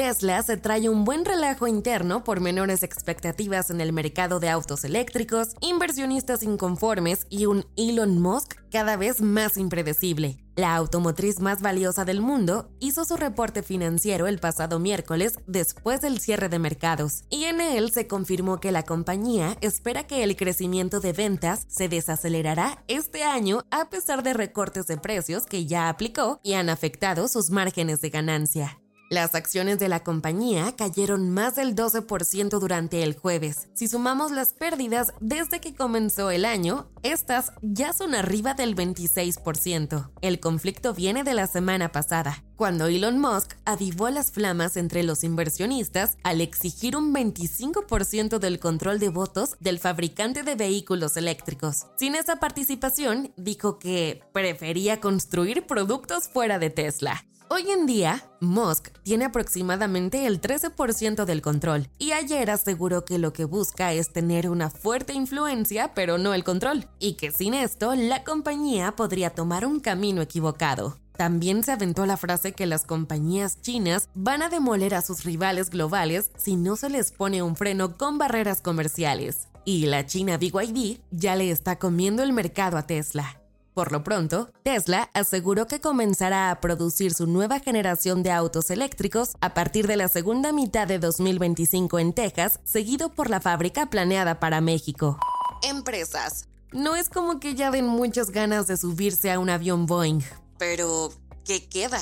Tesla se trae un buen relajo interno por menores expectativas en el mercado de autos eléctricos, inversionistas inconformes y un Elon Musk cada vez más impredecible. La automotriz más valiosa del mundo hizo su reporte financiero el pasado miércoles después del cierre de mercados, y en él se confirmó que la compañía espera que el crecimiento de ventas se desacelerará este año a pesar de recortes de precios que ya aplicó y han afectado sus márgenes de ganancia. Las acciones de la compañía cayeron más del 12% durante el jueves. Si sumamos las pérdidas desde que comenzó el año, estas ya son arriba del 26%. El conflicto viene de la semana pasada, cuando Elon Musk avivó las flamas entre los inversionistas al exigir un 25% del control de votos del fabricante de vehículos eléctricos. Sin esa participación, dijo que prefería construir productos fuera de Tesla. Hoy en día, Musk tiene aproximadamente el 13% del control y ayer aseguró que lo que busca es tener una fuerte influencia pero no el control y que sin esto la compañía podría tomar un camino equivocado. También se aventó la frase que las compañías chinas van a demoler a sus rivales globales si no se les pone un freno con barreras comerciales. Y la China BYD ya le está comiendo el mercado a Tesla. Por lo pronto, Tesla aseguró que comenzará a producir su nueva generación de autos eléctricos a partir de la segunda mitad de 2025 en Texas, seguido por la fábrica planeada para México. Empresas. No es como que ya den muchas ganas de subirse a un avión Boeing, pero ¿qué queda?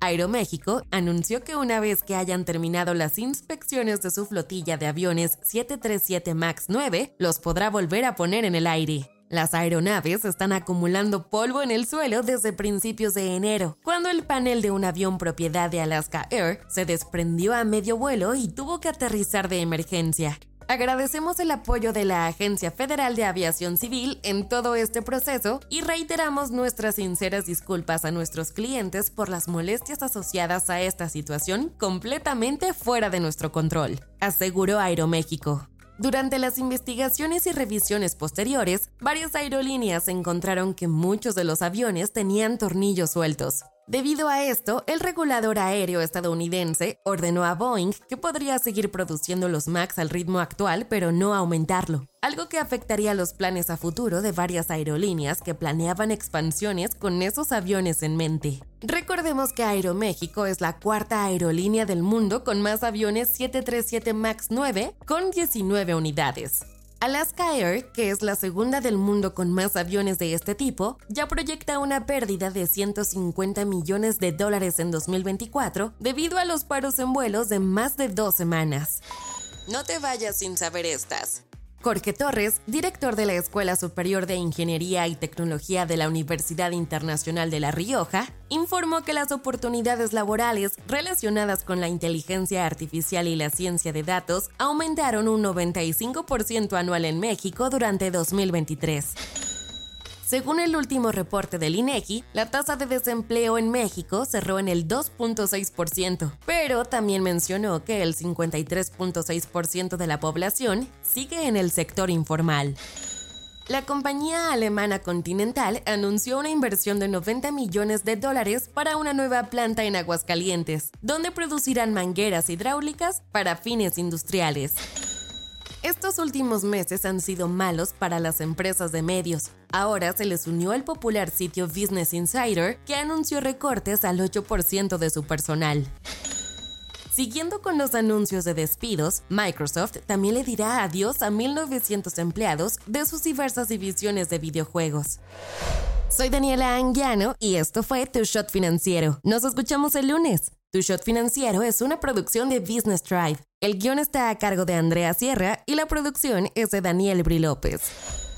Aeroméxico anunció que una vez que hayan terminado las inspecciones de su flotilla de aviones 737 MAX 9, los podrá volver a poner en el aire. Las aeronaves están acumulando polvo en el suelo desde principios de enero, cuando el panel de un avión propiedad de Alaska Air se desprendió a medio vuelo y tuvo que aterrizar de emergencia. Agradecemos el apoyo de la Agencia Federal de Aviación Civil en todo este proceso y reiteramos nuestras sinceras disculpas a nuestros clientes por las molestias asociadas a esta situación completamente fuera de nuestro control, aseguró Aeroméxico. Durante las investigaciones y revisiones posteriores, varias aerolíneas encontraron que muchos de los aviones tenían tornillos sueltos. Debido a esto, el regulador aéreo estadounidense ordenó a Boeing que podría seguir produciendo los MAX al ritmo actual, pero no aumentarlo, algo que afectaría los planes a futuro de varias aerolíneas que planeaban expansiones con esos aviones en mente. Recordemos que Aeroméxico es la cuarta aerolínea del mundo con más aviones 737 MAX 9 con 19 unidades. Alaska Air, que es la segunda del mundo con más aviones de este tipo, ya proyecta una pérdida de 150 millones de dólares en 2024 debido a los paros en vuelos de más de dos semanas. No te vayas sin saber estas. Jorge Torres, director de la Escuela Superior de Ingeniería y Tecnología de la Universidad Internacional de La Rioja, informó que las oportunidades laborales relacionadas con la inteligencia artificial y la ciencia de datos aumentaron un 95% anual en México durante 2023. Según el último reporte del INEGI, la tasa de desempleo en México cerró en el 2.6%, pero también mencionó que el 53.6% de la población sigue en el sector informal. La compañía alemana Continental anunció una inversión de 90 millones de dólares para una nueva planta en Aguascalientes, donde producirán mangueras hidráulicas para fines industriales. Estos últimos meses han sido malos para las empresas de medios. Ahora se les unió el popular sitio Business Insider, que anunció recortes al 8% de su personal. Siguiendo con los anuncios de despidos, Microsoft también le dirá adiós a 1.900 empleados de sus diversas divisiones de videojuegos. Soy Daniela Anguiano y esto fue Tu Shot Financiero. Nos escuchamos el lunes. Tu Shot Financiero es una producción de Business Drive. El guion está a cargo de Andrea Sierra y la producción es de Daniel Bri López.